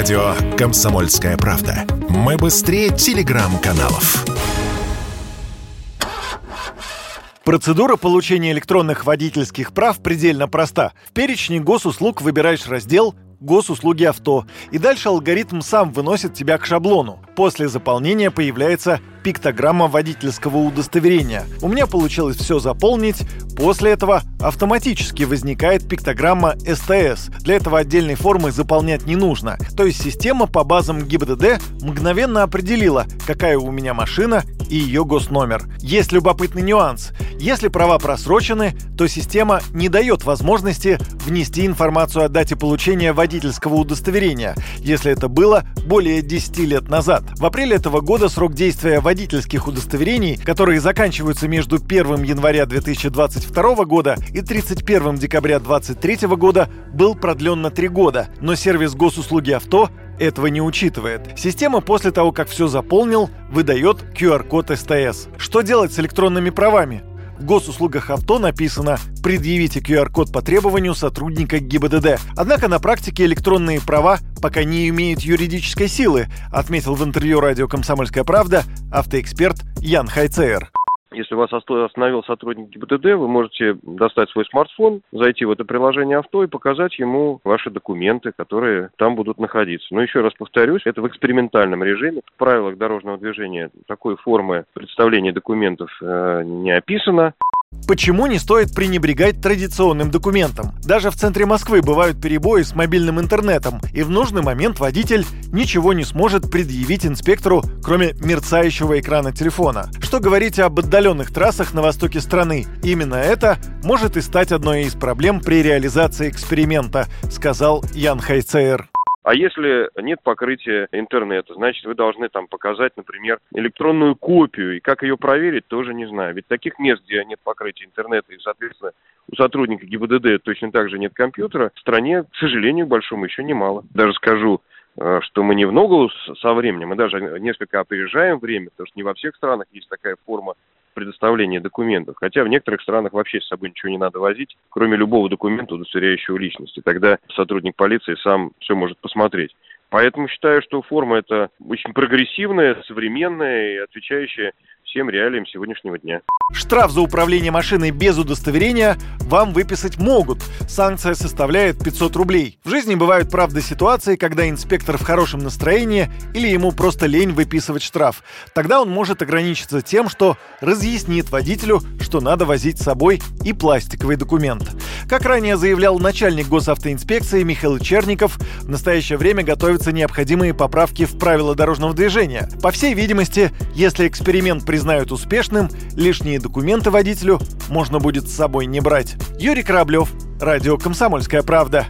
Радио «Комсомольская правда». Мы быстрее телеграм-каналов. Процедура получения электронных водительских прав предельно проста. В перечне госуслуг выбираешь раздел госуслуги авто. И дальше алгоритм сам выносит тебя к шаблону. После заполнения появляется пиктограмма водительского удостоверения. У меня получилось все заполнить. После этого автоматически возникает пиктограмма СТС. Для этого отдельной формы заполнять не нужно. То есть система по базам ГИБДД мгновенно определила, какая у меня машина и ее госномер. Есть любопытный нюанс. Если права просрочены, то система не дает возможности внести информацию о дате получения водительского удостоверения, если это было более 10 лет назад. В апреле этого года срок действия водительских удостоверений, которые заканчиваются между 1 января 2022 года и 31 декабря 2023 года, был продлен на 3 года, но сервис госуслуги авто этого не учитывает. Система после того, как все заполнил, выдает QR-код СТС. Что делать с электронными правами? В госуслугах авто написано «Предъявите QR-код по требованию сотрудника ГИБДД». Однако на практике электронные права пока не имеют юридической силы, отметил в интервью радио «Комсомольская правда» автоэксперт Ян Хайцер. Если вас остановил сотрудник ГИБДД, вы можете достать свой смартфон, зайти в это приложение авто и показать ему ваши документы, которые там будут находиться. Но еще раз повторюсь, это в экспериментальном режиме. В правилах дорожного движения такой формы представления документов э, не описано. Почему не стоит пренебрегать традиционным документом? Даже в центре Москвы бывают перебои с мобильным интернетом, и в нужный момент водитель ничего не сможет предъявить инспектору, кроме мерцающего экрана телефона. Что говорить об отдаленных трассах на востоке страны? Именно это может и стать одной из проблем при реализации эксперимента, сказал Ян Хайцейер. А если нет покрытия интернета, значит, вы должны там показать, например, электронную копию. И как ее проверить, тоже не знаю. Ведь таких мест, где нет покрытия интернета, и, соответственно, у сотрудника ГИБДД точно так же нет компьютера, в стране, к сожалению, большому еще немало. Даже скажу, э, что мы не в ногу со временем, мы даже несколько опережаем время, потому что не во всех странах есть такая форма предоставления документов. Хотя в некоторых странах вообще с собой ничего не надо возить, кроме любого документа, удостоверяющего личность. И тогда сотрудник полиции сам все может посмотреть. Поэтому считаю, что форма это очень прогрессивная, современная и отвечающая всем реалиям сегодняшнего дня. Штраф за управление машиной без удостоверения вам выписать могут. Санкция составляет 500 рублей. В жизни бывают, правда, ситуации, когда инспектор в хорошем настроении или ему просто лень выписывать штраф. Тогда он может ограничиться тем, что разъяснит водителю, что надо возить с собой и пластиковый документ. Как ранее заявлял начальник госавтоинспекции Михаил Черников, в настоящее время готовятся необходимые поправки в правила дорожного движения. По всей видимости, если эксперимент признают успешным, лишние документы водителю можно будет с собой не брать. Юрий Кораблев, Радио «Комсомольская правда».